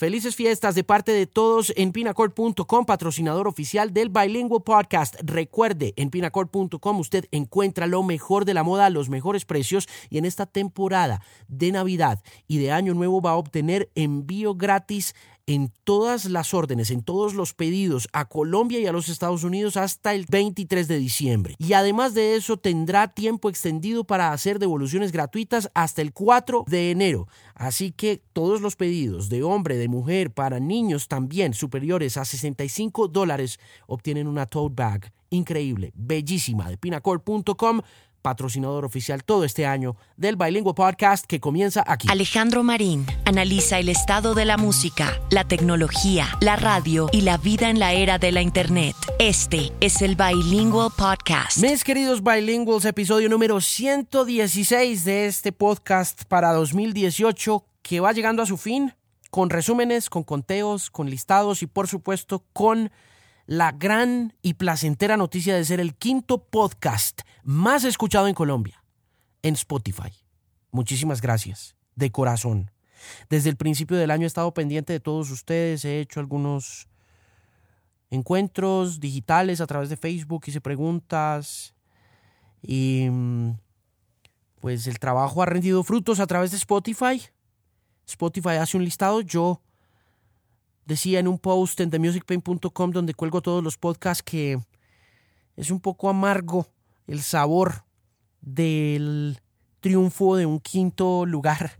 Felices fiestas de parte de todos en pinacord.com, patrocinador oficial del Bilingual Podcast. Recuerde, en pinacord.com usted encuentra lo mejor de la moda a los mejores precios y en esta temporada de Navidad y de Año Nuevo va a obtener envío gratis en todas las órdenes, en todos los pedidos a Colombia y a los Estados Unidos hasta el 23 de diciembre. Y además de eso tendrá tiempo extendido para hacer devoluciones gratuitas hasta el 4 de enero. Así que todos los pedidos de hombre, de mujer, para niños también superiores a 65 dólares obtienen una tote bag increíble, bellísima de pinacord.com patrocinador oficial todo este año del Bilingüe Podcast que comienza aquí. Alejandro Marín analiza el estado de la música, la tecnología, la radio y la vida en la era de la Internet. Este es el Bilingual Podcast. Mis queridos Bilinguals, episodio número 116 de este podcast para 2018 que va llegando a su fin con resúmenes, con conteos, con listados y por supuesto con la gran y placentera noticia de ser el quinto podcast más escuchado en Colombia, en Spotify. Muchísimas gracias, de corazón. Desde el principio del año he estado pendiente de todos ustedes, he hecho algunos encuentros digitales a través de Facebook, hice preguntas y mm, pues el trabajo ha rendido frutos a través de Spotify. Spotify hace un listado, yo decía en un post en themusicpain.com donde cuelgo todos los podcasts que es un poco amargo el sabor del triunfo de un quinto lugar,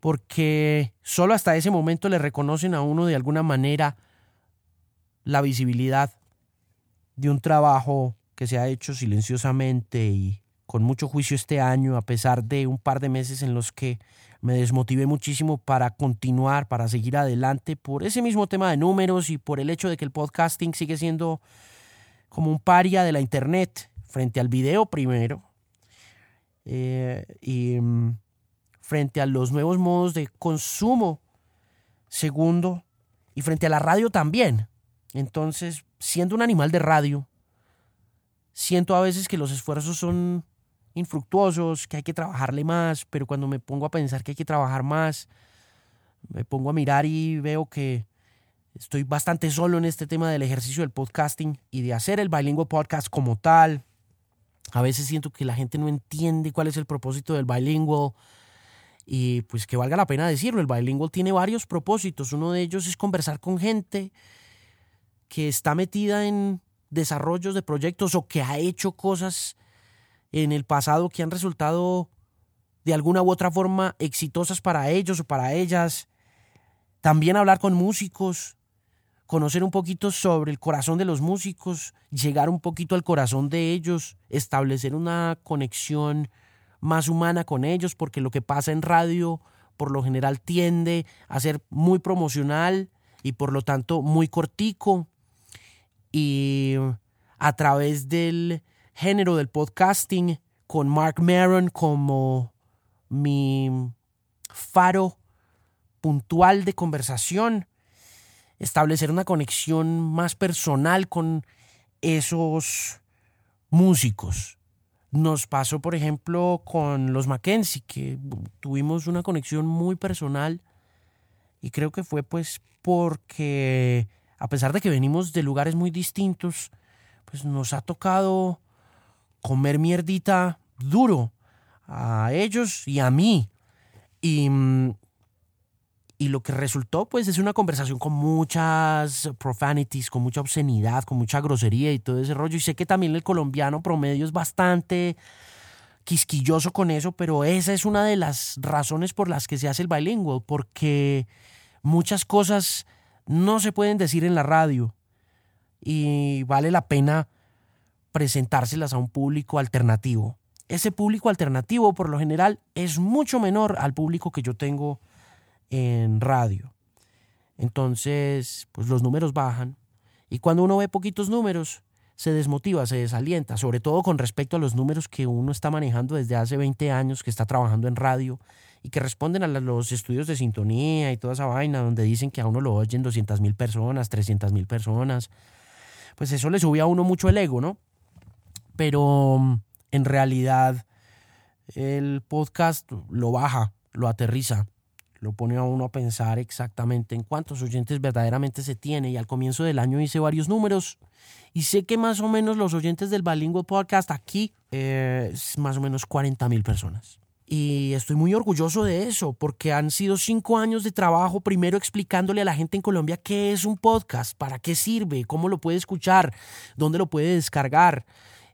porque solo hasta ese momento le reconocen a uno de alguna manera la visibilidad de un trabajo que se ha hecho silenciosamente y con mucho juicio este año, a pesar de un par de meses en los que me desmotivé muchísimo para continuar, para seguir adelante, por ese mismo tema de números y por el hecho de que el podcasting sigue siendo como un paria de la internet frente al video primero eh, y mm, frente a los nuevos modos de consumo segundo y frente a la radio también. Entonces, siendo un animal de radio, siento a veces que los esfuerzos son infructuosos, que hay que trabajarle más, pero cuando me pongo a pensar que hay que trabajar más, me pongo a mirar y veo que estoy bastante solo en este tema del ejercicio del podcasting y de hacer el bilingüe podcast como tal. A veces siento que la gente no entiende cuál es el propósito del bilingual y pues que valga la pena decirlo, el bilingual tiene varios propósitos. Uno de ellos es conversar con gente que está metida en desarrollos de proyectos o que ha hecho cosas en el pasado que han resultado de alguna u otra forma exitosas para ellos o para ellas. También hablar con músicos, conocer un poquito sobre el corazón de los músicos, llegar un poquito al corazón de ellos, establecer una conexión más humana con ellos, porque lo que pasa en radio por lo general tiende a ser muy promocional y por lo tanto muy cortico. Y a través del género del podcasting con Mark Maron como mi faro puntual de conversación, establecer una conexión más personal con esos músicos. Nos pasó, por ejemplo, con los Mackenzie, que tuvimos una conexión muy personal y creo que fue pues porque a pesar de que venimos de lugares muy distintos, pues nos ha tocado comer mierdita duro a ellos y a mí. Y, y lo que resultó, pues, es una conversación con muchas profanities, con mucha obscenidad, con mucha grosería y todo ese rollo. Y sé que también el colombiano promedio es bastante quisquilloso con eso, pero esa es una de las razones por las que se hace el bilingüe, porque muchas cosas no se pueden decir en la radio y vale la pena presentárselas a un público alternativo. Ese público alternativo por lo general es mucho menor al público que yo tengo en radio. Entonces, pues los números bajan y cuando uno ve poquitos números, se desmotiva, se desalienta, sobre todo con respecto a los números que uno está manejando desde hace 20 años, que está trabajando en radio y que responden a los estudios de sintonía y toda esa vaina donde dicen que a uno lo oyen 200 mil personas, 300 mil personas. Pues eso le sube a uno mucho el ego, ¿no? Pero mm, en realidad el podcast lo baja, lo aterriza, lo pone a uno a pensar exactamente en cuántos oyentes verdaderamente se tiene. Y al comienzo del año hice varios números y sé que más o menos los oyentes del Bilingual Podcast aquí eh, es más o menos 40 mil personas. Y estoy muy orgulloso de eso, porque han sido cinco años de trabajo, primero explicándole a la gente en Colombia qué es un podcast, para qué sirve, cómo lo puede escuchar, dónde lo puede descargar.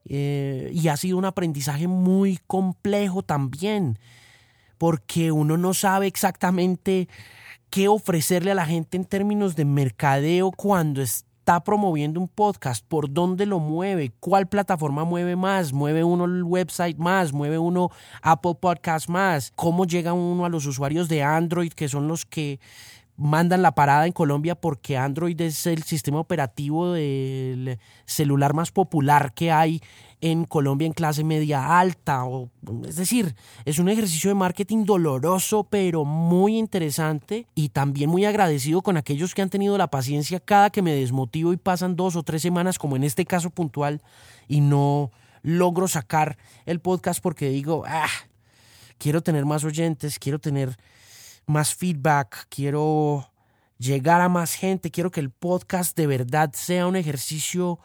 Eh, y ha sido un aprendizaje muy complejo también, porque uno no sabe exactamente qué ofrecerle a la gente en términos de mercadeo cuando está promoviendo un podcast, por dónde lo mueve, cuál plataforma mueve más, mueve uno el website más, mueve uno Apple Podcast más, cómo llega uno a los usuarios de Android, que son los que mandan la parada en Colombia porque Android es el sistema operativo del celular más popular que hay en Colombia en clase media alta. O, es decir, es un ejercicio de marketing doloroso, pero muy interesante y también muy agradecido con aquellos que han tenido la paciencia cada que me desmotivo y pasan dos o tres semanas, como en este caso puntual, y no logro sacar el podcast porque digo, ah, quiero tener más oyentes, quiero tener más feedback, quiero llegar a más gente, quiero que el podcast de verdad sea un ejercicio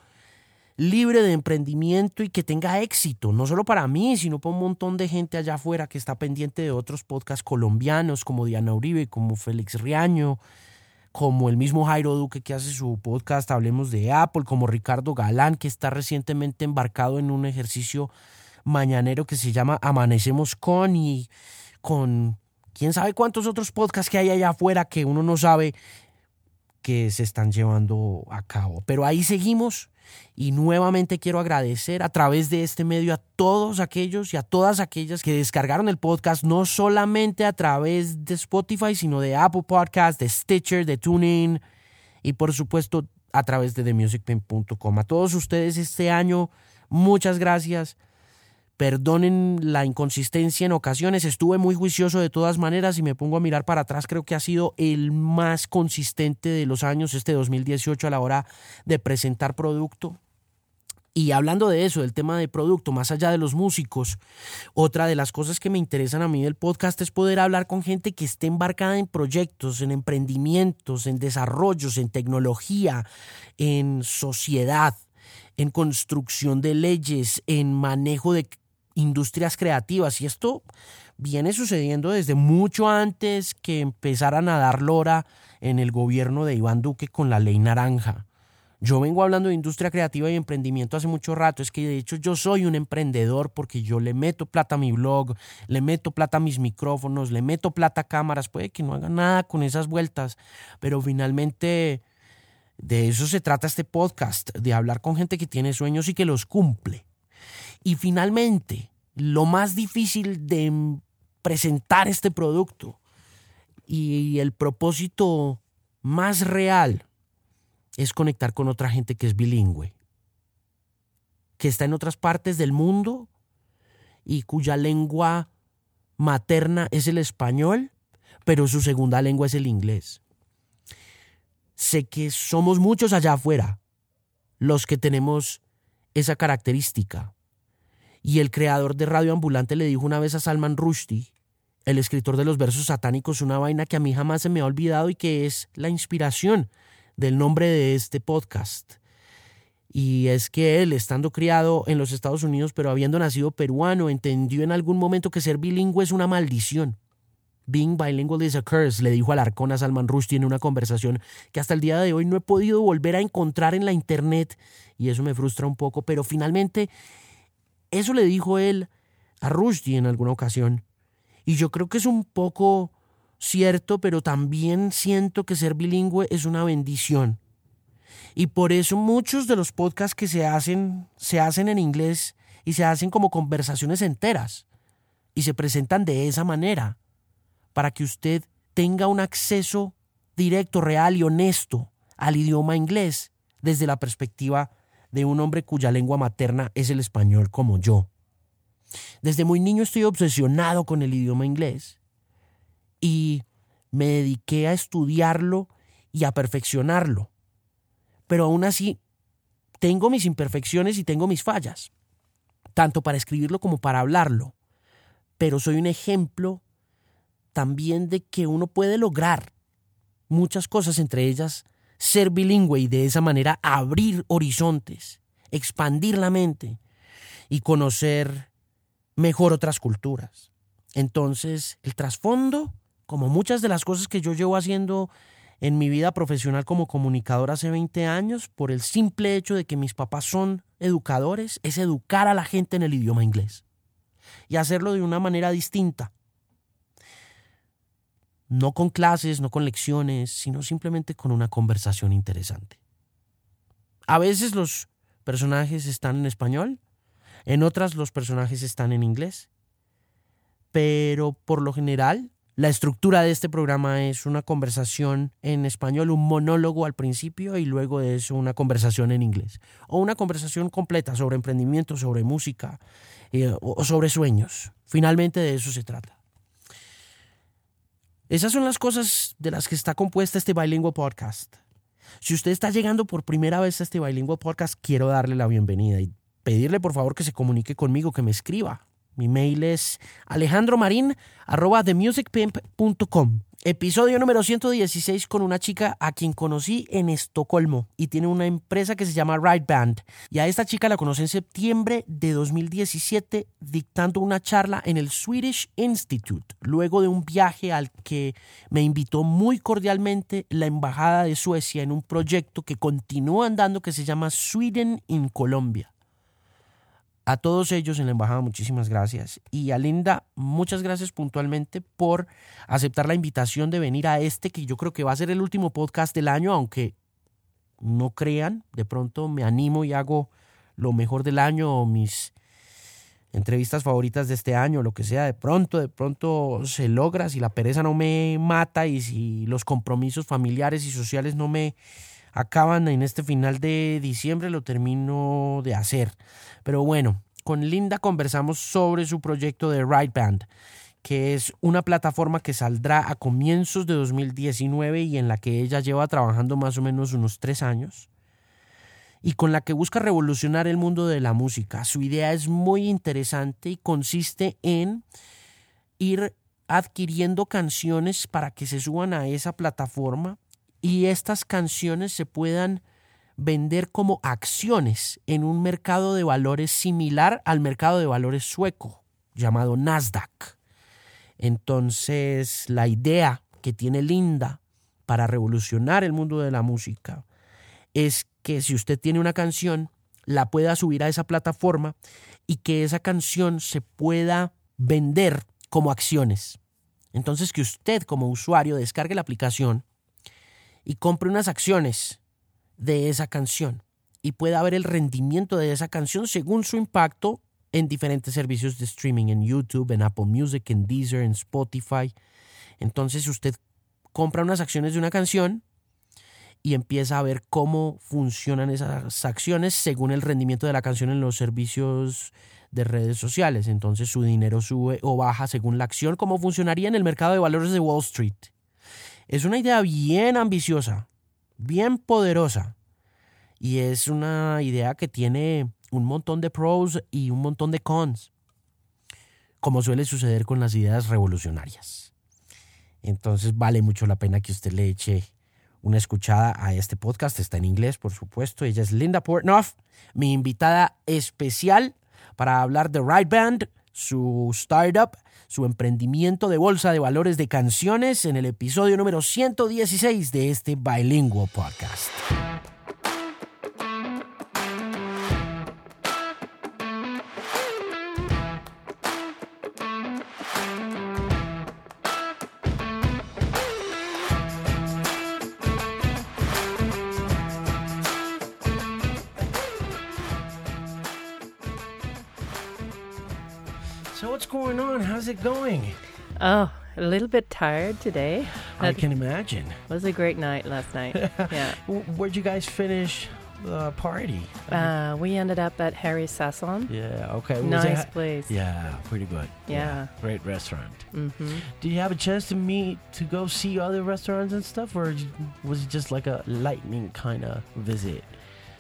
libre de emprendimiento y que tenga éxito, no solo para mí, sino para un montón de gente allá afuera que está pendiente de otros podcasts colombianos como Diana Uribe, como Félix Riaño, como el mismo Jairo Duque que hace su podcast Hablemos de Apple, como Ricardo Galán que está recientemente embarcado en un ejercicio mañanero que se llama Amanecemos con y con quién sabe cuántos otros podcasts que hay allá afuera que uno no sabe que se están llevando a cabo. Pero ahí seguimos y nuevamente quiero agradecer a través de este medio a todos aquellos y a todas aquellas que descargaron el podcast, no solamente a través de Spotify, sino de Apple Podcast, de Stitcher, de TuneIn y por supuesto a través de TheMusicPen.com. A todos ustedes este año, muchas gracias. Perdonen la inconsistencia en ocasiones, estuve muy juicioso de todas maneras y me pongo a mirar para atrás, creo que ha sido el más consistente de los años, este 2018, a la hora de presentar producto. Y hablando de eso, del tema de producto, más allá de los músicos, otra de las cosas que me interesan a mí del podcast es poder hablar con gente que esté embarcada en proyectos, en emprendimientos, en desarrollos, en tecnología, en sociedad, en construcción de leyes, en manejo de industrias creativas y esto viene sucediendo desde mucho antes que empezaran a dar lora en el gobierno de Iván Duque con la ley naranja. Yo vengo hablando de industria creativa y emprendimiento hace mucho rato, es que de hecho yo soy un emprendedor porque yo le meto plata a mi blog, le meto plata a mis micrófonos, le meto plata a cámaras, puede que no haga nada con esas vueltas, pero finalmente de eso se trata este podcast, de hablar con gente que tiene sueños y que los cumple. Y finalmente, lo más difícil de presentar este producto y el propósito más real es conectar con otra gente que es bilingüe, que está en otras partes del mundo y cuya lengua materna es el español, pero su segunda lengua es el inglés. Sé que somos muchos allá afuera los que tenemos esa característica. Y el creador de Radio Ambulante le dijo una vez a Salman Rushdie, el escritor de los versos satánicos, una vaina que a mí jamás se me ha olvidado y que es la inspiración del nombre de este podcast. Y es que él, estando criado en los Estados Unidos, pero habiendo nacido peruano, entendió en algún momento que ser bilingüe es una maldición. Being bilingual is a curse, le dijo al arcón a Salman Rushdie en una conversación que hasta el día de hoy no he podido volver a encontrar en la internet y eso me frustra un poco, pero finalmente eso le dijo él a Rushdie en alguna ocasión. Y yo creo que es un poco cierto, pero también siento que ser bilingüe es una bendición. Y por eso muchos de los podcasts que se hacen se hacen en inglés y se hacen como conversaciones enteras y se presentan de esa manera para que usted tenga un acceso directo, real y honesto al idioma inglés desde la perspectiva de un hombre cuya lengua materna es el español como yo. Desde muy niño estoy obsesionado con el idioma inglés y me dediqué a estudiarlo y a perfeccionarlo. Pero aún así, tengo mis imperfecciones y tengo mis fallas, tanto para escribirlo como para hablarlo. Pero soy un ejemplo también de que uno puede lograr muchas cosas, entre ellas ser bilingüe y de esa manera abrir horizontes, expandir la mente y conocer mejor otras culturas. Entonces, el trasfondo, como muchas de las cosas que yo llevo haciendo en mi vida profesional como comunicador hace 20 años, por el simple hecho de que mis papás son educadores, es educar a la gente en el idioma inglés y hacerlo de una manera distinta. No con clases, no con lecciones, sino simplemente con una conversación interesante. A veces los personajes están en español, en otras los personajes están en inglés, pero por lo general la estructura de este programa es una conversación en español, un monólogo al principio y luego de eso una conversación en inglés. O una conversación completa sobre emprendimiento, sobre música eh, o sobre sueños. Finalmente de eso se trata. Esas son las cosas de las que está compuesta este Bilingual Podcast. Si usted está llegando por primera vez a este Bilingual Podcast, quiero darle la bienvenida y pedirle por favor que se comunique conmigo, que me escriba. Mi mail es alejandromarin.com. Episodio número 116 con una chica a quien conocí en Estocolmo y tiene una empresa que se llama Ride Band. Y a esta chica la conocí en septiembre de 2017 dictando una charla en el Swedish Institute, luego de un viaje al que me invitó muy cordialmente la Embajada de Suecia en un proyecto que continúa andando que se llama Sweden in Colombia. A todos ellos en la embajada muchísimas gracias. Y a Linda, muchas gracias puntualmente por aceptar la invitación de venir a este, que yo creo que va a ser el último podcast del año, aunque no crean, de pronto me animo y hago lo mejor del año o mis entrevistas favoritas de este año, lo que sea, de pronto, de pronto se logra, si la pereza no me mata y si los compromisos familiares y sociales no me acaban en este final de diciembre, lo termino de hacer. Pero bueno, con Linda conversamos sobre su proyecto de Ride Band, que es una plataforma que saldrá a comienzos de 2019 y en la que ella lleva trabajando más o menos unos tres años y con la que busca revolucionar el mundo de la música. Su idea es muy interesante y consiste en ir adquiriendo canciones para que se suban a esa plataforma y estas canciones se puedan vender como acciones en un mercado de valores similar al mercado de valores sueco, llamado Nasdaq. Entonces, la idea que tiene Linda para revolucionar el mundo de la música es que si usted tiene una canción, la pueda subir a esa plataforma y que esa canción se pueda vender como acciones. Entonces, que usted como usuario descargue la aplicación y compre unas acciones de esa canción y pueda ver el rendimiento de esa canción según su impacto en diferentes servicios de streaming, en YouTube, en Apple Music, en Deezer, en Spotify. Entonces usted compra unas acciones de una canción y empieza a ver cómo funcionan esas acciones según el rendimiento de la canción en los servicios de redes sociales. Entonces su dinero sube o baja según la acción, como funcionaría en el mercado de valores de Wall Street. Es una idea bien ambiciosa, bien poderosa. Y es una idea que tiene un montón de pros y un montón de cons, como suele suceder con las ideas revolucionarias. Entonces vale mucho la pena que usted le eche una escuchada a este podcast. Está en inglés, por supuesto. Ella es Linda Portnoff, mi invitada especial para hablar de Right Band, su startup su emprendimiento de bolsa de valores de canciones en el episodio número 116 de este Bilingual Podcast. It going? Oh, a little bit tired today. I can imagine. It was a great night last night. yeah. Where'd you guys finish the party? Uh, we ended up at Harry Sasson. Yeah. Okay. nice place. Yeah, pretty good. Yeah. yeah. Great restaurant. Mm-hmm. Did you have a chance to meet to go see other restaurants and stuff, or was it just like a lightning kind of visit?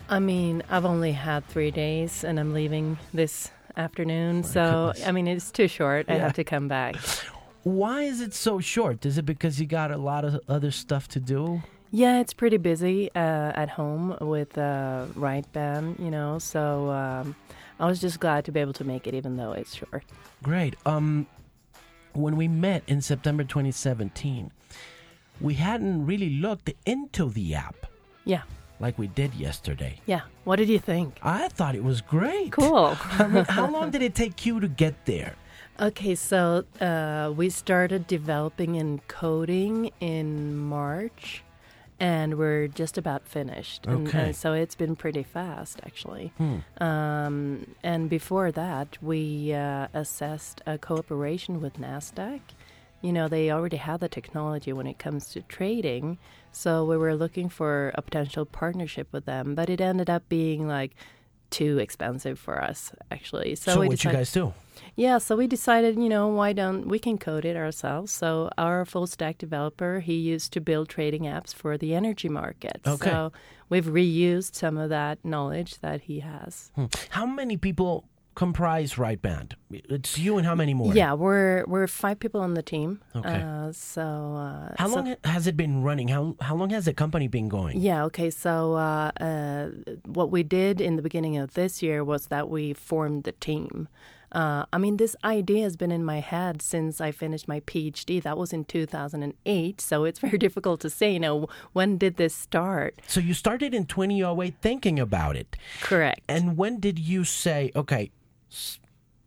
I mean, I've only had three days, and I'm leaving this afternoon. so, goodness. I mean, it's too short. Yeah. I have to come back. why is it so short? Is it because you got a lot of other stuff to do? Yeah, it's pretty busy uh, at home with uh, Right Band, you know. So um, I was just glad to be able to make it, even though it's short. Great. Um, when we met in September 2017, we hadn't really looked into the app Yeah, like we did yesterday. yeah. What did you think? I thought it was great. Cool. I mean, how long did it take you to get there? okay, so uh, we started developing and coding in March, and we're just about finished. And, Okay. and so it's been pretty fast, actually. Hmm. Um, and before that, we uh, assessed a cooperation with NASDAQ. You know, they already have the technology when it comes to trading. So we were looking for a potential partnership with them, but it ended up being like too expensive for us, actually. So, So, we what you decided, guys do? yeah, so we decided, you know, why don't we can code it ourselves? So our full stack developer, he used to build trading apps for the energy market. Okay. So we've reused some of that knowledge that he has. Hmm. How many people comprise Right Band? It's you and how many more? Yeah, we're we're five people on the team. Okay. Uh, so uh, How so- long has it been running? How how long has the company been going? Yeah. Okay. So uh, uh, what we did in the beginning of this year was that we formed the team. Uh, I mean, this idea has been in my head since I finished my PhD. That was in 2008. So it's very difficult to say, you know, when did this start? So you started in 2008 thinking about it. Correct. And when did you say, okay,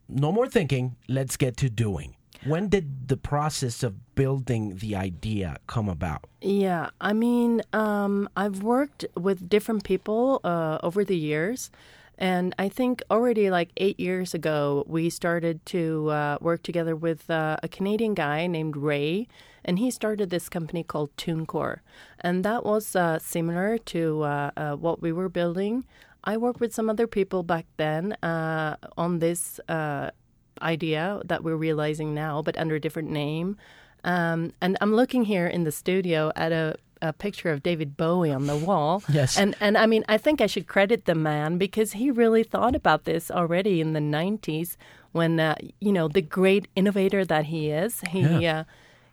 no more thinking, let's get to doing? When did the process of building the idea come about? Yeah, I mean, um, I've worked with different people uh, over the years, and I think already like eight years ago, we started to uh, work together with uh, a Canadian guy named Ray, and he started this company called TuneCore, and that was uh, similar to uh, uh, what we were building. I worked with some other people back then uh, on this uh, idea that we're realizing now, but under a different name. Um, and I'm looking here in the studio at a, a picture of David Bowie on the wall. Yes. And and I mean, I think I should credit the man because he really thought about this already in the 90s when uh, you know the great innovator that he is. He Yeah.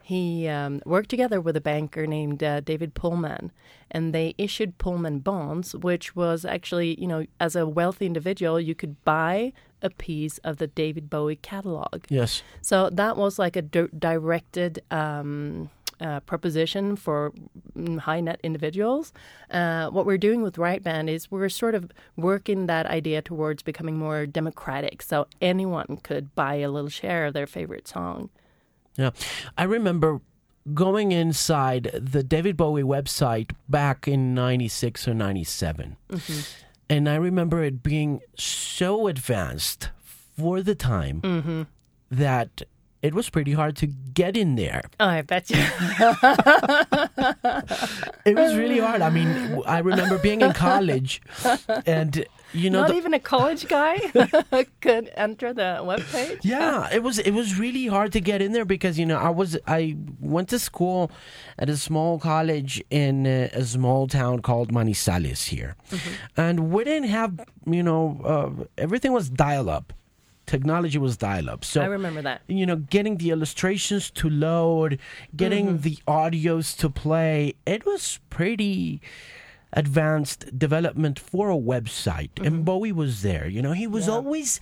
He um, worked together with a banker named uh, David Pullman, and they issued Pullman bonds, which was actually, you know, as a wealthy individual, you could buy a piece of the David Bowie catalog. Yes. So that was like a di- directed um, uh, proposition for high net individuals. Uh, what we're doing with Right Band is we're sort of working that idea towards becoming more democratic. So anyone could buy a little share of their favorite song. Yeah. I remember going inside the David Bowie website back in 96 or 97. Mm-hmm. And I remember it being so advanced for the time mm-hmm. that it was pretty hard to get in there. Oh, I bet you. It was really hard. I mean, I remember being in college and you know Not the- even a college guy could enter the webpage. Yeah, it was it was really hard to get in there because you know I was I went to school at a small college in a, a small town called Manizales here, and we didn't have you know uh, everything was dial up, technology was dial up. So I remember that. you know, getting the illustrations to load, getting the audios to play, it was pretty advanced development for a website. And Bowie was there. You know, he was Yeah. always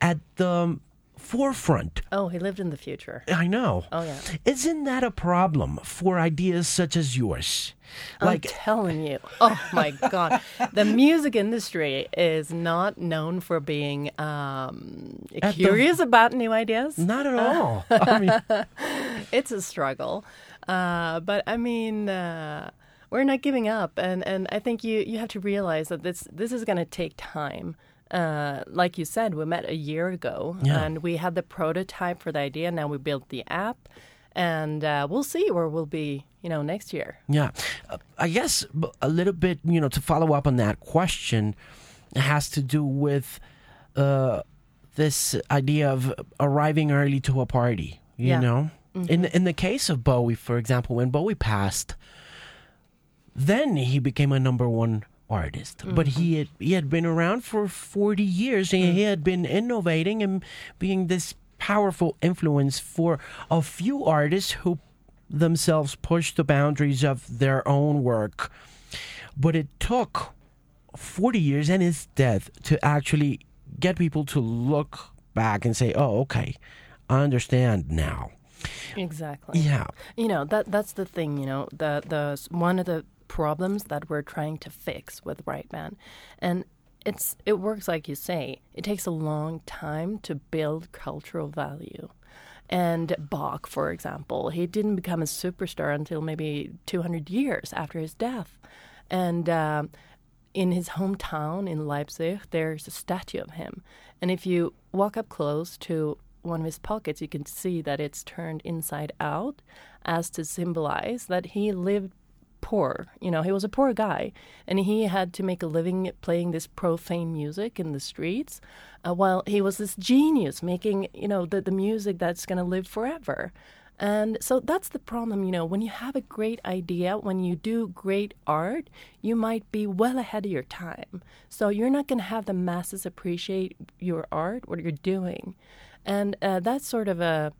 at the forefront. Oh, he lived in the future. I know. Oh, yeah. Isn't that a problem for ideas such as yours? I'm telling you. Oh my God. The music industry is not known for being um, At the- curious about new ideas. not at all. I mean, It's a struggle. Uh, but I mean, uh, we're not giving up. And, and I think you, you have to realize that this, this is going to take time. Uh, like you said, we met a year ago Yeah. and we had the prototype for the idea. Now we built the app. And uh, we'll see where we'll be, you know, next year. Yeah. Uh, I guess a little bit, you know, to follow up on that question has to do with uh, this idea of arriving early to a party, you Yeah. know? In, in the case of Bowie, for example, when Bowie passed, then he became a number one artist. But he mm-hmm. had, he had been around for 40 years and he mm. had been innovating and being this powerful influence for a few artists who themselves pushed the boundaries of their own work. But it took 40 years and his death to actually get people to look back and say, oh, okay, I understand now. Exactly. Yeah. You know that that's the thing. You know the the one of the problems that we're trying to fix with Right Band, and it's it works like you say. It takes a long time to build cultural value. And Bach, for example, he didn't become a superstar until maybe 200 years after his death. And uh, in his hometown in Leipzig, there's a statue of him. And if you walk up close to one of his pockets, you can see that it's turned inside out as to symbolize that he lived poor. You know, he was a poor guy and he had to make a living playing this profane music in the streets uh, while he was this genius making, you know, the, the music that's going to live forever. And so that's the problem, you know, when you have a great idea, when you do great art, you might be well ahead of your time. So you're not going to have the masses appreciate your art, what you're doing. And uh, that's sort of a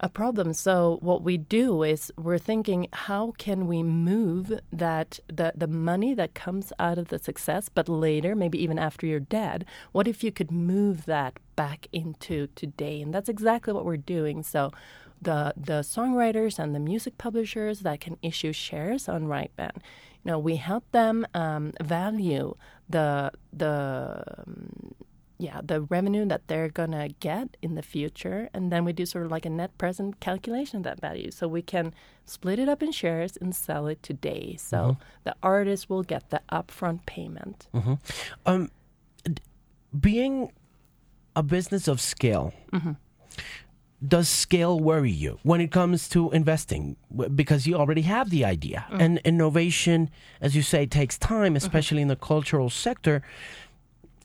a problem. So what we do is we're thinking, how can we move that the the money that comes out of the success, but later, maybe even after you're dead, what if you could move that back into today? And that's exactly what we're doing. So the the songwriters and the music publishers that can issue shares on Right Band, you know, we help them um, value the the um, yeah, the revenue that they're going to get in the future. And then we do sort of like a net present calculation of that value. So we can split it up in shares and sell it today. So mm-hmm. the artist will get the upfront payment. Mm-hmm. Um, being a business of scale, mm-hmm. does scale worry you when it comes to investing? Because you already have the idea. Mm. And innovation, as you say, takes time, mm-hmm. especially in the cultural sector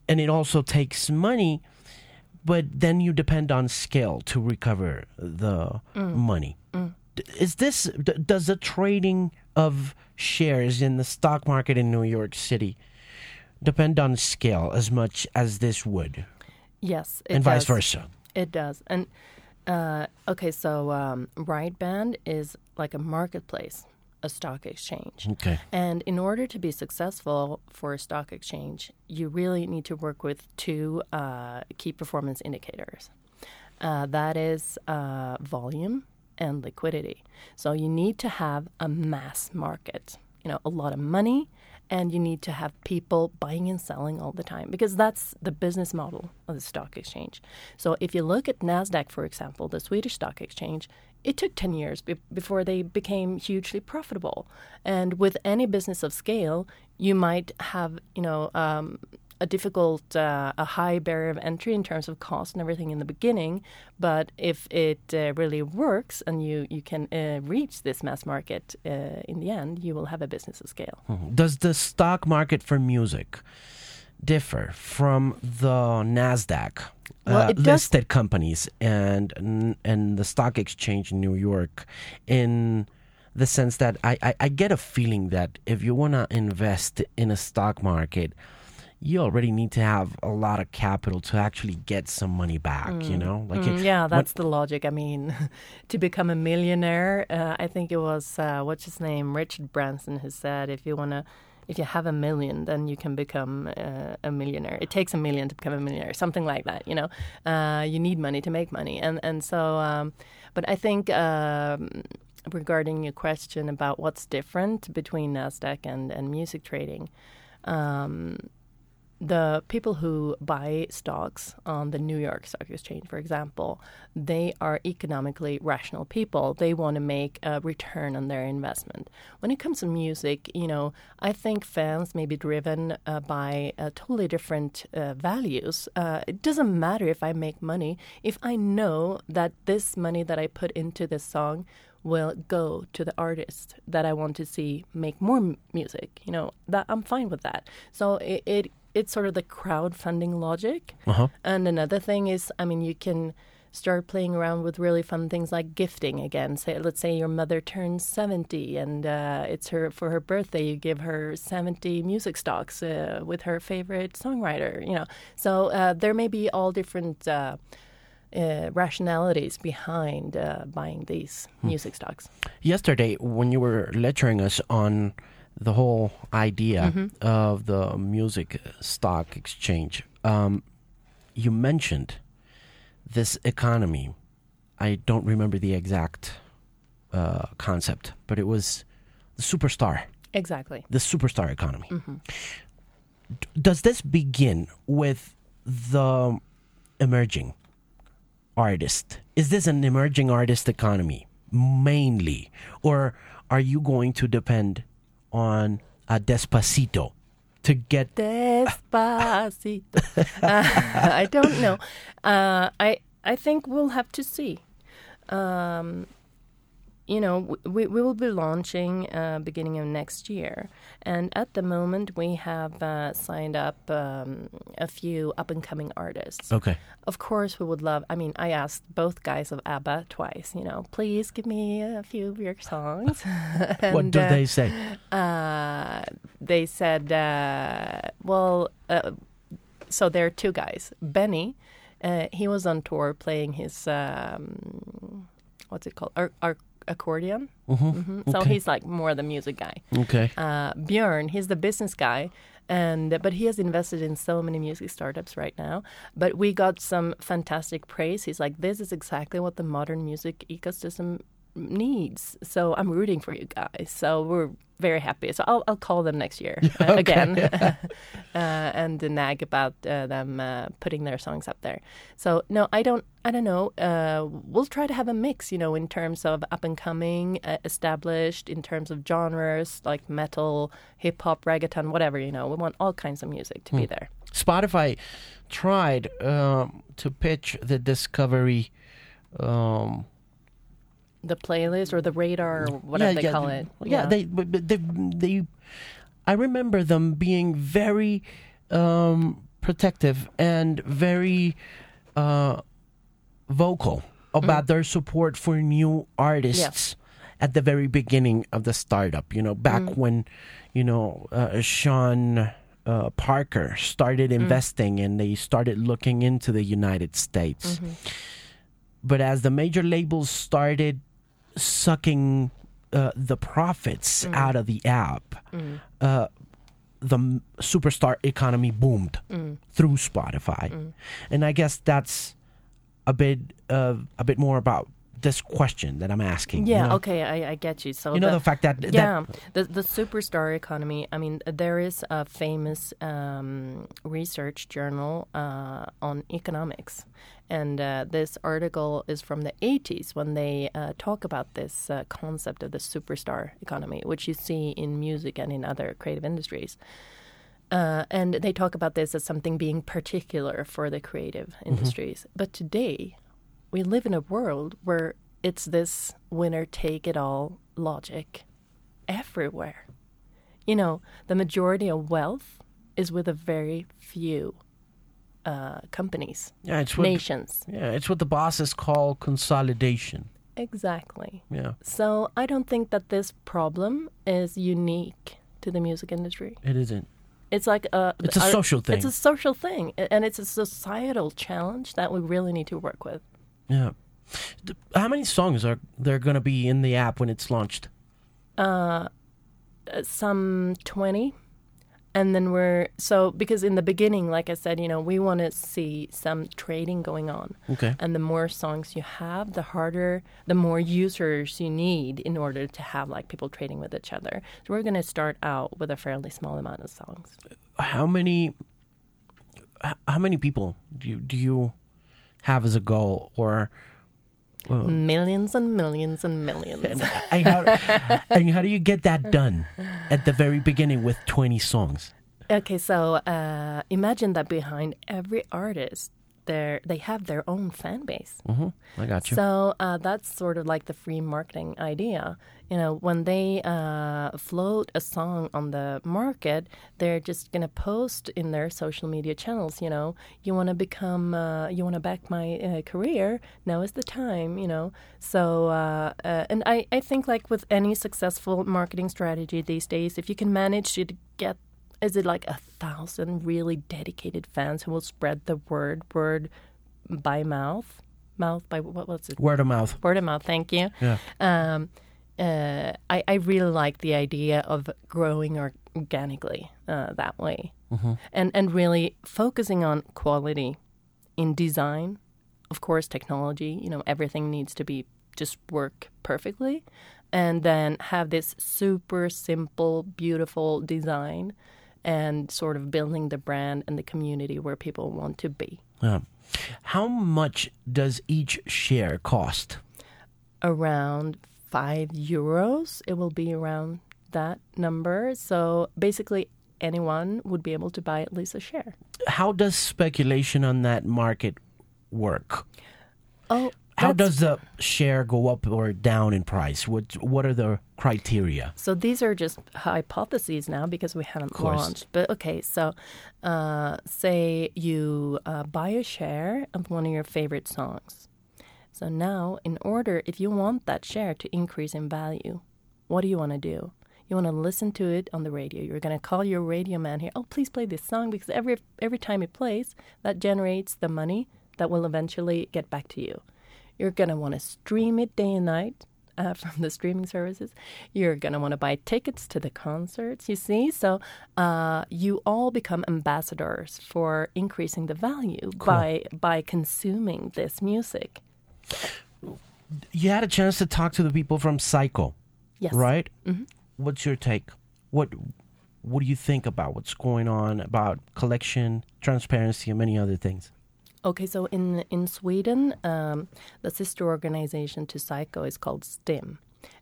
and it also takes money but then you depend on scale to recover the mm. money mm. is this does the trading of shares in the stock market in new york city depend on scale as much as this would yes and does. vice versa it does and uh, okay so um, right band is like a marketplace a stock exchange. Okay. And in order to be successful for a stock exchange, you really need to work with two uh, key performance indicators. Uh, that is uh, volume and liquidity. So you need to have a mass market, you know, a lot of money, and you need to have people buying and selling all the time because that's the business model of the stock exchange. So if you look at Nasdaq, for example, the Swedish stock exchange, it took 10 years be- before they became hugely profitable. And with any business of scale, you might have, you know, um, a difficult, uh, a high barrier of entry in terms of cost and everything in the beginning. But if it uh, really works and you, you can uh, reach this mass market uh, in the end, you will have a business of scale. Mm-hmm. Does the stock market for music differ from the NASDAQ? Well, uh, listed companies and and the stock exchange in New York in the sense that I, I, I get a feeling that if you want to invest in a stock market, you already need to have a lot of capital to actually get some money back, mm. you know? Like mm, it, yeah, that's what, the logic. I mean, to become a millionaire, uh, I think it was, uh, what's his name, Richard Branson, who said if you want to if you have a million, then you can become uh, a millionaire. It takes a million to become a millionaire, something like that. You know, uh, you need money to make money, and and so. Um, but I think um, regarding your question about what's different between Nasdaq and and music trading. Um, the people who buy stocks on the New York Stock Exchange, for example, they are economically rational people. They want to make a return on their investment. When it comes to music, you know, I think fans may be driven uh, by uh, totally different uh, values. Uh, it doesn't matter if I make money if I know that this money that I put into this song will go to the artist that I want to see make more music. You know, that I'm fine with that. So it, it it's sort of the crowdfunding logic. Uh-huh. And another thing is, I mean, you can start playing around with really fun things like gifting again. Say, let's say your mother turns 70 and uh, it's her for her birthday. You give her 70 music stocks uh, with her favorite songwriter. You know, so uh, there may be all different uh, uh, rationalities behind uh, buying these music stocks. Yesterday, when you were lecturing us on the whole idea of the music stock exchange, um, you mentioned this economy. I don't remember the exact uh, concept, but it was the superstar, Exactly. the superstar economy. D- Does this begin with the emerging artist? Is this an emerging artist economy mainly, or are you going to depend on a Despacito to get? Despacito. Uh, I don't know. Uh, I I think we'll have to see. Um, you know, we, we will be launching uh, beginning of next year, and at the moment we have uh, signed up um, a few up and coming artists. Okay. Of course, we would love. I mean, I asked both guys of ABBA twice. You know, please give me a few of your songs. what And, do uh, they say? uh, they said, uh, well, uh, so there are two guys. Benny, uh, he was on tour playing his, um, what's it called? Ar- ar- accordion. hmm So Okay. he's like more the music guy. Okay. Uh, Björn, he's the business guy. And but he has invested in so many music startups right now. But we got some fantastic praise. He's like, "This is exactly what the modern music ecosystem needs." So I'm rooting for you guys. So we're very happy. So I'll I'll call them next year uh, again, uh, and nag about uh, them uh, putting their songs up there. So no, I don't. I don't know. Uh, we'll try to have a mix, you know, in terms of up and coming, uh, established, in terms of genres like metal, hip hop, reggaeton, whatever. You know, we want all kinds of music to be there. Spotify tried um, to pitch the Discovery. Um, The playlist or the radar or whatever they call it. Yeah, they, but, but they, they, I remember them being very um, protective and very uh, vocal about their support for new artists at the very beginning of the startup. You know, back when, you know, uh, Sean. Uh, Parker started investing and they started looking into the United States. But as the major labels started sucking uh, the profits out of the app, uh, the superstar economy boomed through Spotify, and I guess that's a bit uh, a bit more about this question that I'm asking. Yeah, you know? okay, I, I get you. So You know the, fact that, that yeah, the the superstar economy. I mean, there is a famous um, research journal uh, on economics, and uh, this article is from the 80s when they uh, talk about this uh, concept of the superstar economy, which you see in music and in other creative industries. Uh, and they talk about this as something being particular for the creative industries. But today, we live in a world where it's this winner take it all logic everywhere. You know, the majority of wealth is with a very few uh, companies, yeah, it's what nations. yeah, it's what the bosses call consolidation. Exactly. Yeah, So I don't think that this problem is unique to the music industry. it isn't. It's like a It's a our- social thing. It's a social thing, and it's a societal challenge that we really need to work with. Yeah. How many songs are there going to be in the app when it's launched? Uh, some 20 and then we're so because in the beginning like i said you know we want to see some trading going on Okay. and the more songs you have the harder the more users you need in order to have like people trading with each other so we're going to start out with a fairly small amount of songs How many? How many people do you, do you have as a goal, or millions and millions and millions and how, and how do you get that done at the very beginning with twenty songs? Okay, so uh, imagine that behind every artist, there they have their own fan base. hmm I got you. So uh, that's sort of like the free marketing idea. You know, when they uh, float a song on the market, they're just gonna post in their social media channels. You know, you want to become, uh, you want to back my uh, career. Now is the time. You know, so uh, uh, and I I think like with any successful marketing strategy these days, if you can manage to get is it like a thousand really dedicated fans who will spread the word word by mouth mouth by what was it? Word of mouth. Word of mouth. Thank you. Yeah. Um, uh, I, I really like the idea of growing organically uh, that way, and and really focusing on quality in design. Of course, technology. You know, everything needs to be just work perfectly, and then have this super simple, beautiful design, and sort of building the brand and the community where people want to be. Yeah. How much does each share cost? around five euros. It will be around that number. So basically, anyone would be able to buy at least a share. How does speculation on that market work? Oh, How does the share go up or down in price? What what are the criteria? So these are just hypotheses now because we haven't launched. But okay, so uh, say you uh, buy a share of one of your favorite songs. So now, in order, if you want that share to increase in value, what do you want to do? You want to listen to it on the radio. You're going to call your radio man here. Oh, please play this song because every every time it plays, that generates the money that will eventually get back to you. You're going to want to stream it day and night uh, from the streaming services. You're going to want to buy tickets to the concerts, you see? So uh, you all become ambassadors for increasing the value by, by consuming this music. You had a chance to talk to the people from SAYCO, Yes. right? What's your take? What what do you think about what's going on about collection, transparency, and many other things? Okay, so in in Sweden, um, the sister organization to SAYCO is called STIM,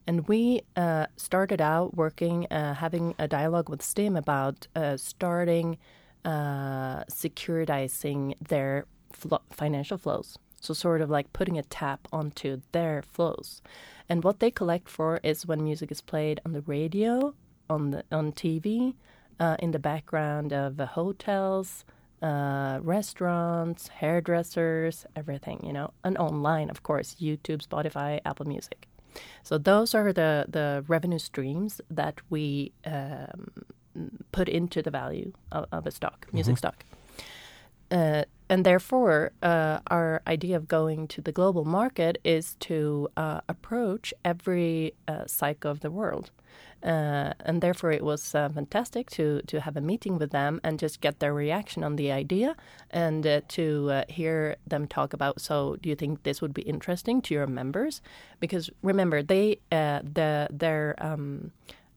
and we uh, started out working, uh, having a dialogue with STIM about uh, starting uh, securitizing their flo- financial flows. So sort of like putting a tap onto their flows, and what they collect for is when music is played on the radio, on the on TV, uh, in the background of hotels uh, restaurants, hairdressers, everything, you know, and online, of course, YouTube, Spotify, Apple Music. So those are the, the revenue streams that we um, put into the value of, of a stock, music stock. Uh, and therefore, uh, our idea of going to the global market is to uh, approach every uh, SAYCO of the world. Uh, and therefore, it was uh, fantastic to, to have a meeting with them and just get their reaction on the idea and uh, to uh, hear them talk about. So, do you think this would be interesting to your members? Because remember, they uh, the their um,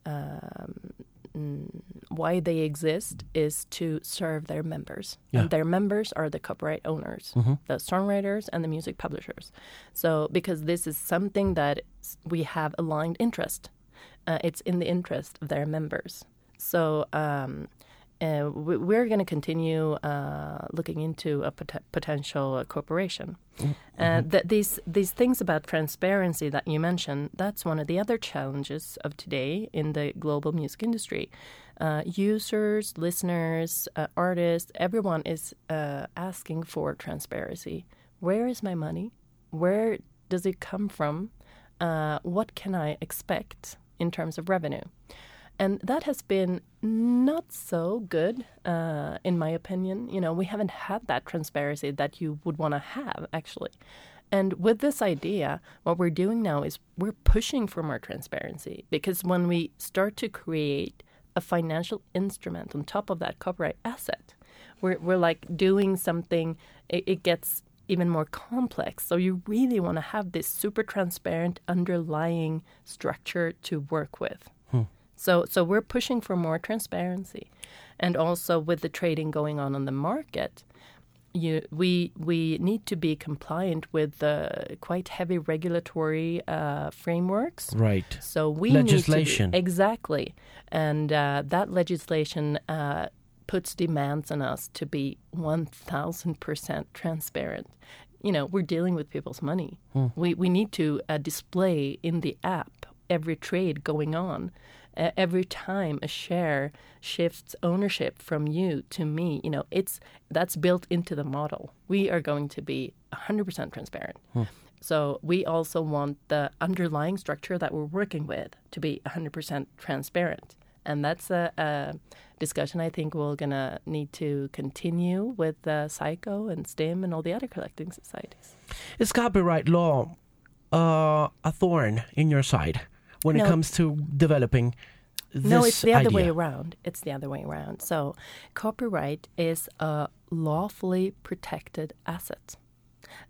um, mm, why they exist is to serve their members. Yeah. And their members are the copyright owners, the songwriters, and the music publishers. So, because this is something that we have aligned interest, uh, it's in the interest of their members. So, um, uh, we- we're going to continue uh, looking into a pot- potential uh, cooperation. Uh, th- these these things about transparency that you mentioned, that's one of the other challenges of today in the global music industry. Uh, users, listeners, uh, artists, everyone is uh, asking for transparency. Where is my money? Where does it come from? Uh, what can I expect in terms of revenue? And that has been not so good, uh, in my opinion. You know, we haven't had that transparency that you would want to have, actually. And with this idea, what we're doing now is we're pushing for more transparency because when we start to create a financial instrument on top of that copyright asset, we're, we're like doing something, it, it gets even more complex. So you really want to have this super transparent underlying structure to work with. So, so we're pushing for more transparency, and also with the trading going on on the market, you, we we need to be compliant with the quite heavy regulatory uh, frameworks. Right. So we Legislation. need to exactly, and uh, that legislation uh, puts demands on us to be one thousand percent transparent. You know, we're dealing with people's money. We we need to uh, display in the app every trade going on. Uh, every time a share shifts ownership from you to me, you know, it's that's built into the model. We are going to be 100% transparent. So we also want the underlying structure that we're working with to be 100% transparent. And that's a, a discussion I think we're gonna need to continue with uh, SAYCO and STIM and all the other collecting societies. Is copyright law uh, a thorn in your side when No. it comes to developing this no, it's the other way around. It's the other way around. So, copyright is a lawfully protected asset.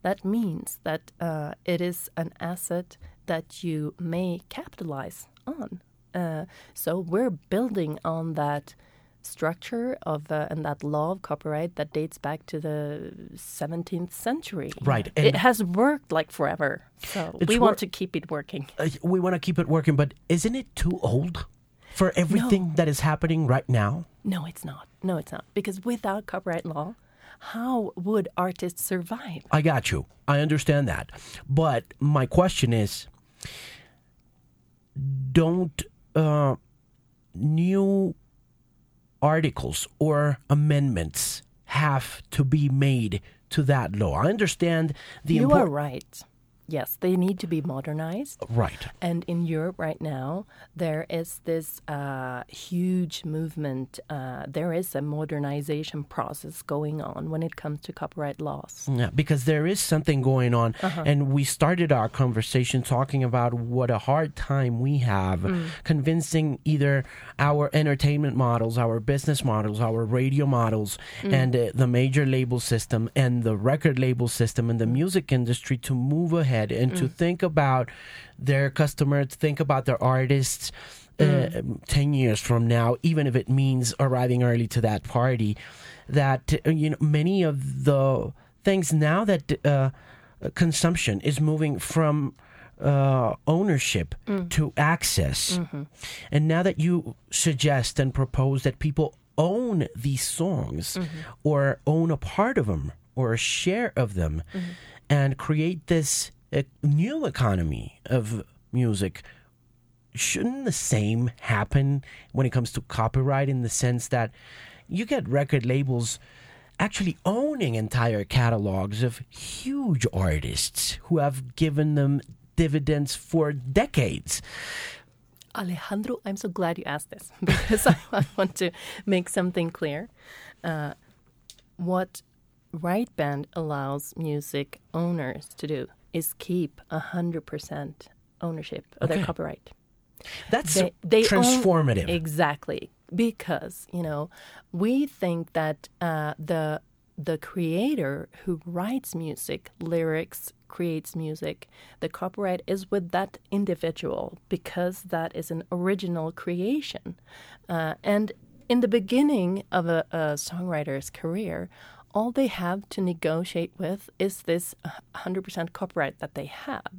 That means that uh, it is an asset that you may capitalize on. Uh, so, we're building on that structure of uh, and that law of copyright that dates back to the 17th century. Right, it has worked like forever. So, we want to keep it working. Uh, we want to keep it working, but isn't it too old for everything that is happening right now? No, it's not. No, it's not. Because without copyright law, how would artists survive? I got you. I understand that. But my question is don't uh, new articles or amendments have to be made to that law? I understand the you impor- are right. Yes, they need to be modernized. right. And in Europe right now, there is this uh, huge movement. Uh, there is a modernization process going on when it comes to copyright laws. Yeah, because there is something going on. Uh-huh. And we started our conversation talking about what a hard time we have Mm. convincing either our entertainment models, our business models, our radio models, Mm. and uh, the major label system and the record label system Mm. and the music industry to move ahead and to think about their customers, think about their artists. Uh, 10 years from now, even if it means arriving early to that party, that, uh, you know, many of the things now that uh, consumption is moving from uh, ownership to access. And now that you suggest and propose that people own these songs or own a part of them or a share of them and create this uh, new economy of music, shouldn't the same happen when it comes to copyright in the sense that you get record labels actually owning entire catalogs of huge artists who have given them dividends for decades. Alejandro, I'm so glad you asked this because I, I want to make something clear. Uh, what Right Band allows music owners to do is keep 100% ownership of Okay. their copyright. That's They, they own- transformative. exactly. Because, you know, we think that uh, the the creator who writes music, lyrics, creates music, the copyright is with that individual because that is an original creation. Uh, and in the beginning of a, a songwriter's career, all they have to negotiate with is this 100% copyright that they have.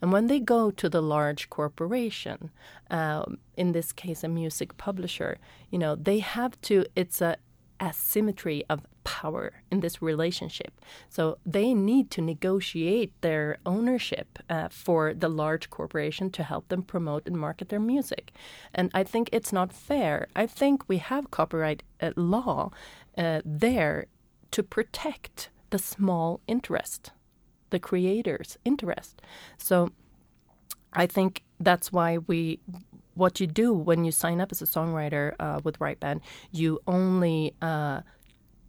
And when they go to the large corporation, um, in this case a music publisher, you know, they have to, it's a asymmetry of power in this relationship. So they need to negotiate their ownership uh, for the large corporation to help them promote and market their music. And I think it's not fair. I think we have copyright uh, law uh, there to protect the small interest, the creator's interest. So I think that's why we, what you do when you sign up as a songwriter uh, with Right Band, you only uh,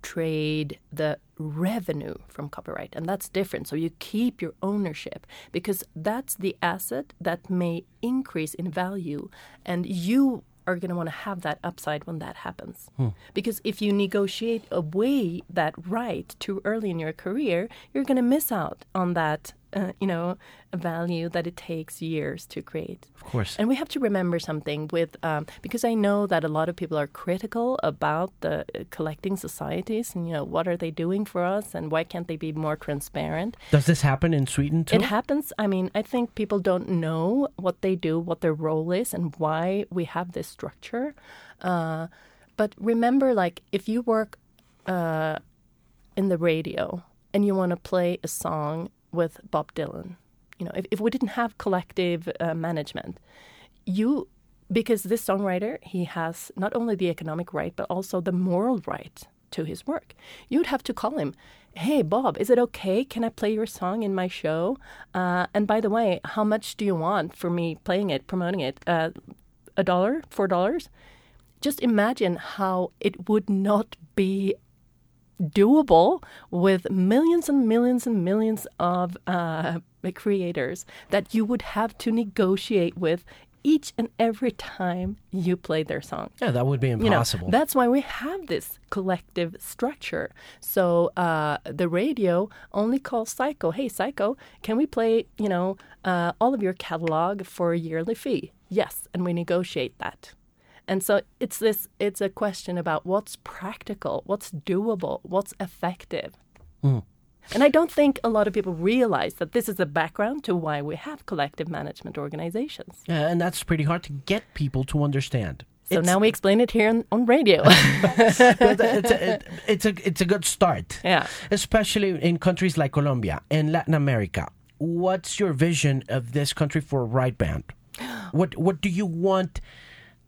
trade the revenue from copyright, and that's different. So you keep your ownership because that's the asset that may increase in value, and you are going to want to have that upside when that happens. Hmm. Because if you negotiate away that right too early in your career, you're going to miss out on that, uh, you know, a value that it takes years to create. of course. And we have to remember something with, um, because I know that a lot of people are critical about the uh, collecting societies and, you know, what are they doing for us and why can't they be more transparent? Does this happen in Sweden too? It happens. I mean, I think people don't know what they do, what their role is, and why we have this structure. Uh, but remember, like, if you work uh, in the radio and you want to play a song with Bob Dylan, you know, if, if we didn't have collective uh, management, you because this songwriter he has not only the economic right but also the moral right to his work. You'd have to call him hey bob is it okay? Can i play your song in my show? Uh, and by the way how much do you want for me playing it promoting it? Uh, a dollar? Four dollars? Just imagine how it would not be doable with millions and millions and millions of uh, creators that you would have to negotiate with each and every time you play their song. Yeah, that would be impossible. You know, that's why we have this collective structure. So uh, the radio only calls SAYCO, hey, SAYCO, can we play, you know, uh, all of your catalog for a yearly fee? Yes, and we negotiate that. And so it's this it's a question about what's practical, what's doable, what's effective. Mm. And I don't think a lot of people realize that this is the background to why we have collective management organizations. Yeah, and that's pretty hard to get people to understand. So it's, now we explain it here on, on radio. it's, a, it, it's, a, it's a good start. Yeah. Especially in countries like Colombia and Latin America. What's your vision of this country for Right Band? What what do you want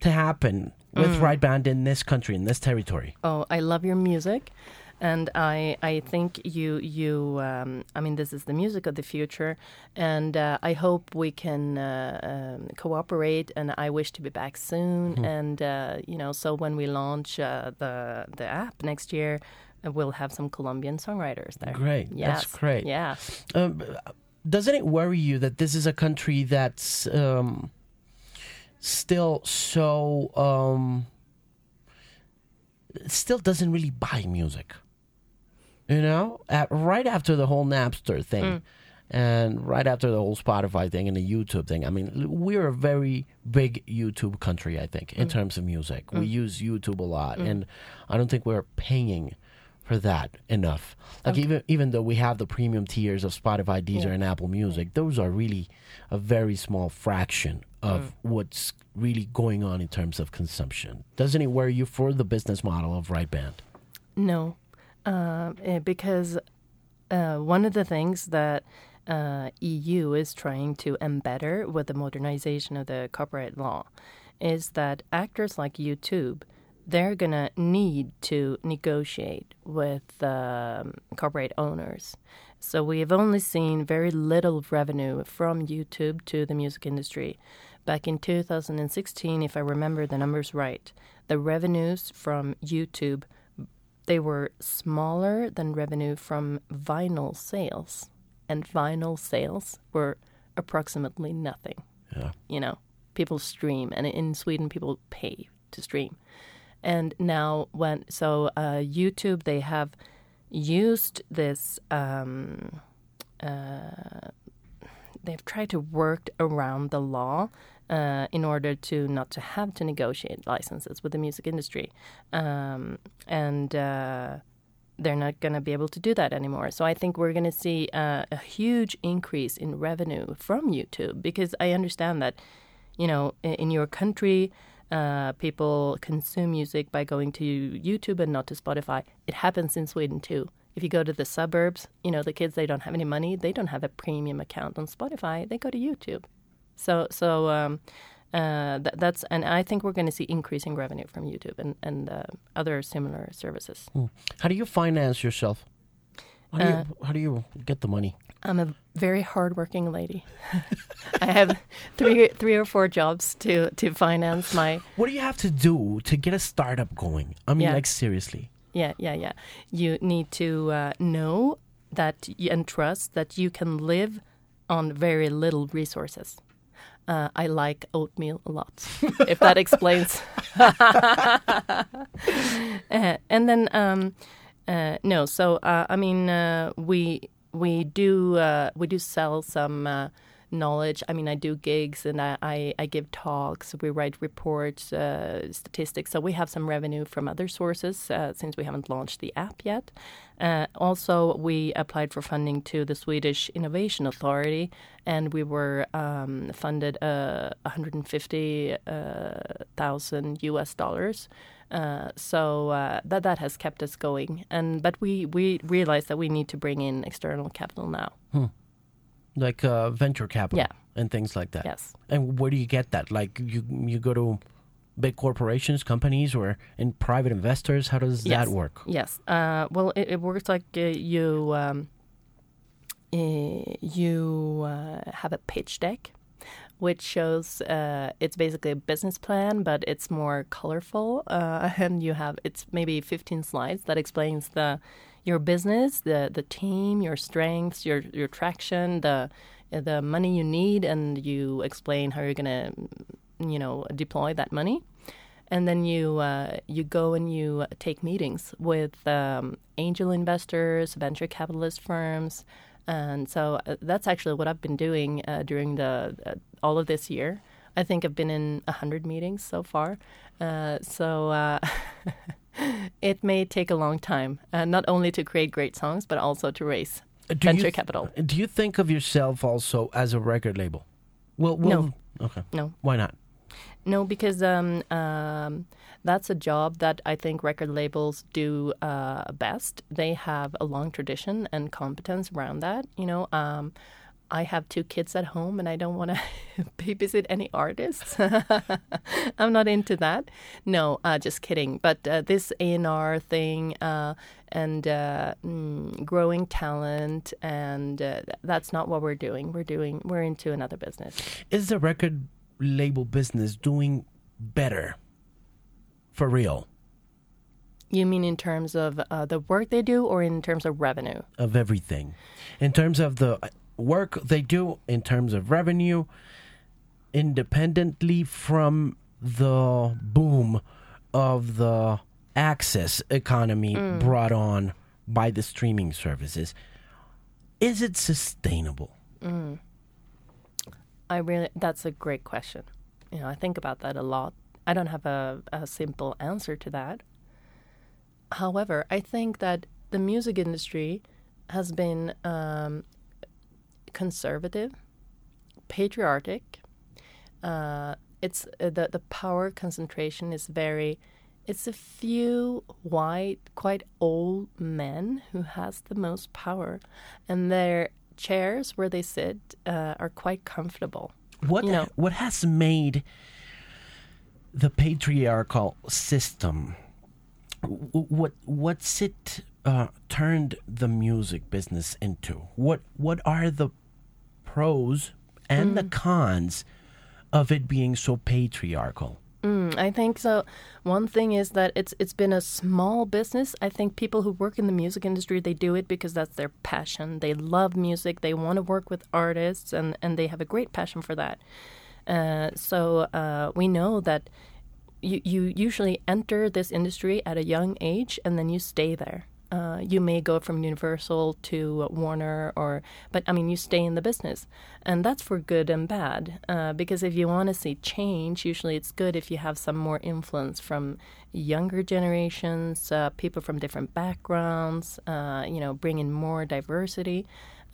to happen with mm. Right Band in this country, in this territory? Oh, I love your music and I I think you you um, I mean this is the music of the future, and uh, I hope we can uh, um, cooperate. And I wish to be back soon. Mm. And uh, you know, so when we launch uh, the the app next year, we'll have some Colombian songwriters there. Great, yes. that's great. Yeah. Um, doesn't it worry you that this is a country that's um, still so um, still doesn't really buy music? You know, at, right after the whole Napster thing. Mm. And right after the whole Spotify thing and the YouTube thing, I mean, we're a very big YouTube country, I think, in mm. terms of music. We mm. use YouTube a lot, mm. and I don't think we're paying for that enough. Like okay. even even though we have the premium tiers of Spotify, Deezer, yeah. and Apple Music, those are really a very small fraction of mm. what's really going on in terms of consumption. Doesn't it worry you for the business model of Right Band? No, uh, because uh, one of the things that uh, EU is trying to embed with the modernization of the copyright law is that actors like YouTube they're gonna need to negotiate with um, copyright owners. So we have only seen very little revenue from YouTube to the music industry. Back in 2016, if I remember the numbers right, the revenues from YouTube they were smaller than revenue from vinyl sales, and vinyl sales were approximately nothing. Yeah. You know, people stream, and in Sweden, people pay to stream. And now, when so uh, YouTube, they have used this. Um, uh, they've tried to work around the law uh, in order to not to have to negotiate licenses with the music industry, um, and uh, they're not going to be able to do that anymore. So I think we're going to see uh, a huge increase in revenue from YouTube because I understand that, you know, in, in your country. Uh, people consume music by going to YouTube and not to Spotify. It happens in Sweden too. If you go to the suburbs, you know, the kids, they don't have any money. They don't have a premium account on Spotify. They go to YouTube. So so um, uh, th- that's and I think we're going to see increasing revenue from YouTube and and uh, other similar services. Mm. How do you finance yourself? How do, you, uh, how do you get the money? I'm a very hardworking lady. I have three three or four jobs to to finance my. What do you have to do to get a startup going? I mean, yeah. like seriously. Yeah, yeah, yeah. You need to uh, know that and trust that you can live on very little resources uh, I like oatmeal a lot, if that explains. uh, and then, um, uh, no, so uh, I mean, uh, we we do uh, we do sell some knowledge. I mean, I do gigs and I, I, I give talks, we write reports, uh, statistics. So we have some revenue from other sources uh, since we haven't launched the app yet. Uh, also, we applied for funding to the Swedish Innovation Authority and we were um, funded uh, 150,000 US dollars. Uh, so uh, that that has kept us going, and but we we realized that we need to bring in external capital now. Hmm like uh, venture capital yeah. and things like that. Yes. And where do you get that? Like you you go to big corporations, companies, or in private investors? How does yes. that work? Yes. Uh, well, it, it, works like uh, you um, uh, you uh, have a pitch deck which shows uh, it's basically a business plan, but it's more colorful, uh, and you have it's maybe 15 slides that explains the your business, the the team, your strengths, your your traction, the the money you need, and you explain how you're gonna you know deploy that money and then you uh, you go and you take meetings with um, angel investors, venture capitalist firms, and so uh, that's actually what I've been doing uh, during the uh, all of this year. I think I've been in hundred meetings so far. Uh, so uh, it may take a long time, not only to create great songs, but also to raise do venture you, capital. Do you think of yourself also as a record label? Well, well no. Okay. No. Why not? No, because um, um, that's a job that I think record labels do uh, best. They have a long tradition and competence around that. You know, um, I have two kids at home and I don't want to babysit any artists. I'm not into that. No, uh, just kidding. But uh, this A&R thing uh, and uh, mm, growing talent and uh, that's not what we're doing. We're doing we're into another business. Is the record label business doing better for real? You mean in terms of uh, the work they do or in terms of revenue? Of everything. In terms of the work they do, in terms of revenue, independently from the boom of the access economy mm. brought on by the streaming services. Is it sustainable? Mm. I really, that's a great question. You know, I think about that a lot. I don't have a, a simple answer to that. However, I think that the music industry has been um, conservative, patriotic. Uh, it's uh, the the power concentration is very. It's a few white, quite old men who has the most power, and they're chairs where they sit uh, are quite comfortable. What you know, what has made the patriarchal system? What what's it uh, turned the music business into? What what are the pros and mm. the cons of it being so patriarchal? Mm, I think so. One thing is that it's it's been a small business. I think people who work in the music industry they do it because that's their passion. They love music. They want to work with artists, and and they have a great passion for that. Uh, so uh, we know that you you usually enter this industry at a young age, and then you stay there. Uh, you may go from Universal to Warner, or but I mean, you stay in the business, and that's for good and bad. Uh, because if you want to see change, usually it's good if you have some more influence from younger generations, uh, people from different backgrounds. Uh, you know, bring in more diversity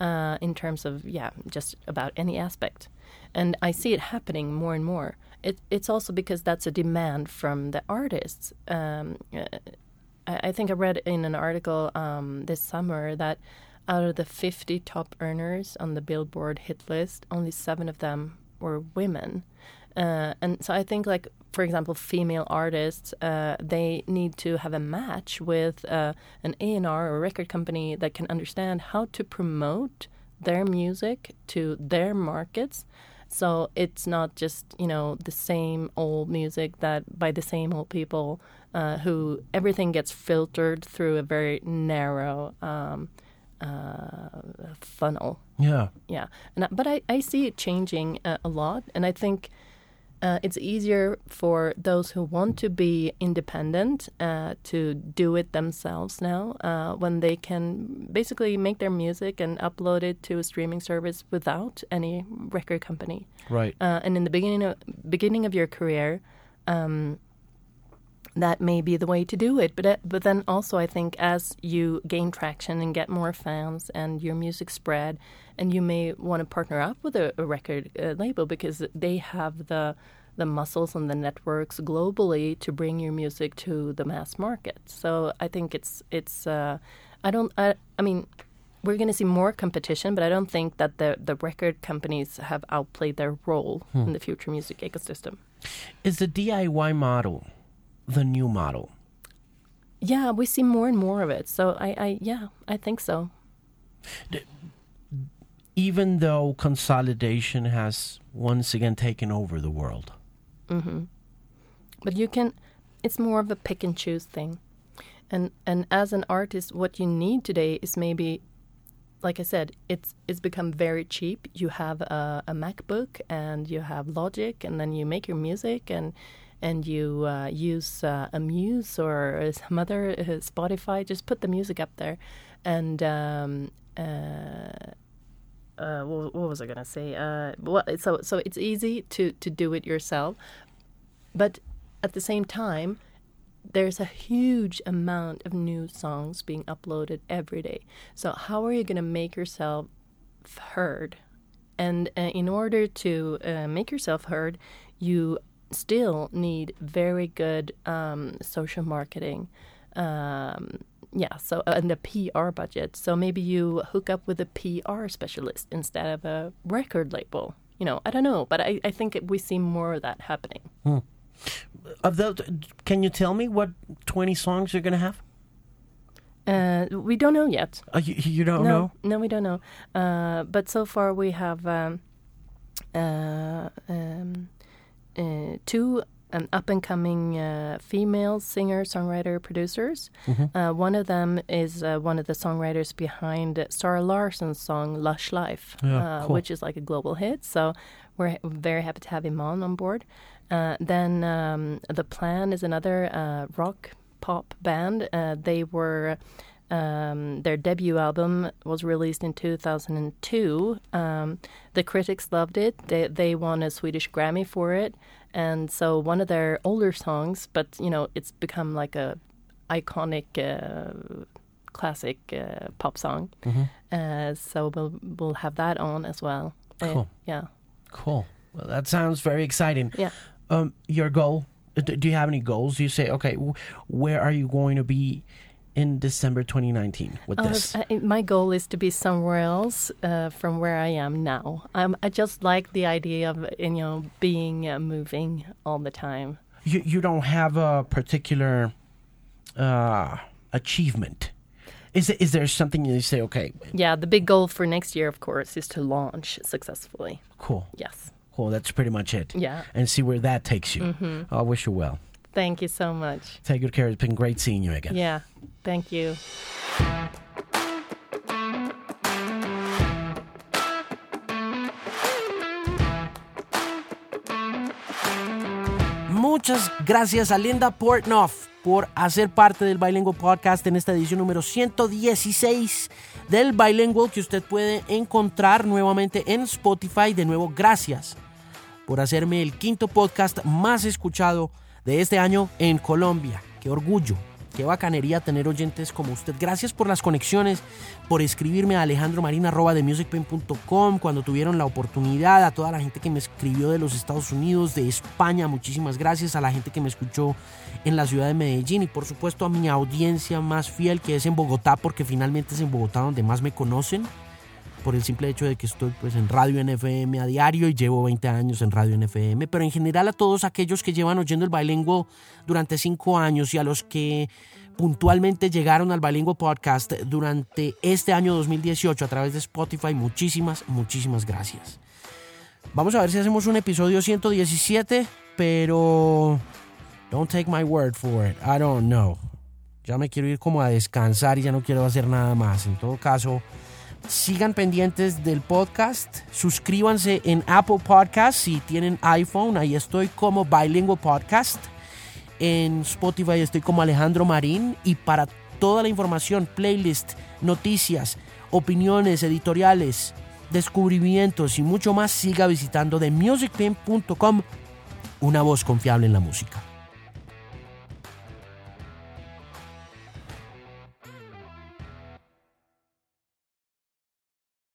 uh, in terms of yeah, just about any aspect. And I see it happening more and more. It, it's also because that's a demand from the artists. Um, I think I read in an article um, this summer that out of the 50 top earners on the Billboard hit list, only seven of them were women. Uh, and so I think, like for example, female artists, uh, they need to have a match with uh, an A&R or record company that can understand how to promote their music to their markets. So it's not just you know the same old music that by the same old people uh, who everything gets filtered through a very narrow um, uh, funnel. Yeah, yeah. And but I, I see it changing uh, a lot, and I think. Uh, it's easier for those who want to be independent uh, to do it themselves now uh, when they can basically make their music and upload it to a streaming service without any record company. Right. Uh, and in the beginning of, beginning of your career, um, that may be the way to do it. But uh, but then also, I think as you gain traction and get more fans and your music spread, and you may want to partner up with a, a record uh, label because they have the the muscles and the networks globally to bring your music to the mass market. So I think it's it's. Uh, I don't. I, I mean. We're going to see more competition, but I don't think that the, the record companies have outplayed their role hmm. in the future music ecosystem. Is the DIY model the new model? Yeah, we see more and more of it. So I, I yeah, I think so. even though consolidation has once again taken over the world. Mm-hmm. but you can it's more of a pick and choose thing and and as an artist what you need today is maybe like i said it's it's become very cheap you have a, a macbook and you have logic and then you make your music and and you uh, use uh, a muse or some other uh, spotify just put the music up there and um, uh, uh, what, what was I gonna say? Uh, well, so so it's easy to to do it yourself, but at the same time, there's a huge amount of new songs being uploaded every day. So how are you gonna make yourself heard? And in order to make yourself heard, you still need very good um, social marketing. Um, yeah, so and the PR budget. So maybe you hook up with a PR specialist instead of a record label. You know, I don't know, but I, I think we see more of that happening. Of the, can you tell me what 20 songs you're going to have? Uh, we don't know yet. Uh, you, you don't no, know? no, we don't know. Uh, but so far we have um, uh, um, uh, two um, up and coming uh, female singer, songwriter, producers. Mm-hmm. Uh, one of them is uh, one of the songwriters behind Zara Larsson's song "Lush Life," Yeah, uh, cool. which is like a global hit. So we're very happy to have him on on board. Uh, then um, the Plan is another uh, rock pop band. Uh, they were um, their debut album was released in 2002. Um, the critics loved it. They they won a Swedish Grammy for it, and so one of their older songs, but you know it's become like a iconic uh, classic uh, pop song. Uh, so we'll we'll have that on as well. Uh, Cool. yeah. Cool. Well, that sounds very exciting. Yeah. Um, your goal? Do do you have any goals? You say, okay, where are you going to be in December 2019 with Uh, this? I- my goal is to be somewhere else uh, from where I am now. Um, I just like the idea of you know being uh, moving all the time. you, you don't have a particular uh, achievement. Is, it, is there something you say, okay, Yeah, the big goal for next year, of course, is to launch successfully. cool, Yes. cool, that's pretty much it. Yeah. And see where that takes you. I wish you well. Thank you so much. Take good care. It's been great seeing you again. Yeah. Thank you. Muchas gracias a Linda Portnoff por hacer parte del Bilingual Podcast en esta edición número 116 del Bilingual que usted puede encontrar nuevamente en Spotify. De nuevo, gracias por hacerme el quinto podcast más escuchado de este año en Colombia. Qué orgullo, qué bacanería tener oyentes como usted. Gracias por las conexiones, por escribirme a alejandromarina.com cuando tuvieron la oportunidad, a toda la gente que me escribió de los Estados Unidos, de España, muchísimas gracias, a la gente que me escuchó en la ciudad de Medellín y por supuesto a mi audiencia más fiel que es en Bogotá, porque finalmente es en Bogotá donde más me conocen por el simple hecho de que estoy pues en Radio NFM a diario y llevo 20 años en Radio NFM, pero en general a todos aquellos que llevan oyendo el Bilingual durante 5 años y a los que puntualmente llegaron al Bilingual Podcast durante este año 2018 a través de Spotify, muchísimas, muchísimas gracias. Vamos a ver si hacemos un episodio 117, pero don't take my word for it, I don't know. Ya me quiero ir como a descansar y ya no quiero hacer nada más. En todo caso, sigan pendientes del podcast, suscríbanse en Apple Podcast si tienen iPhone, ahí estoy como Bilingual Podcast. En Spotify estoy como Alejandro Marín y para toda la información, playlist, noticias, opiniones, editoriales, descubrimientos y mucho más, siga visitando themusicpimp.com, una voz confiable en la música.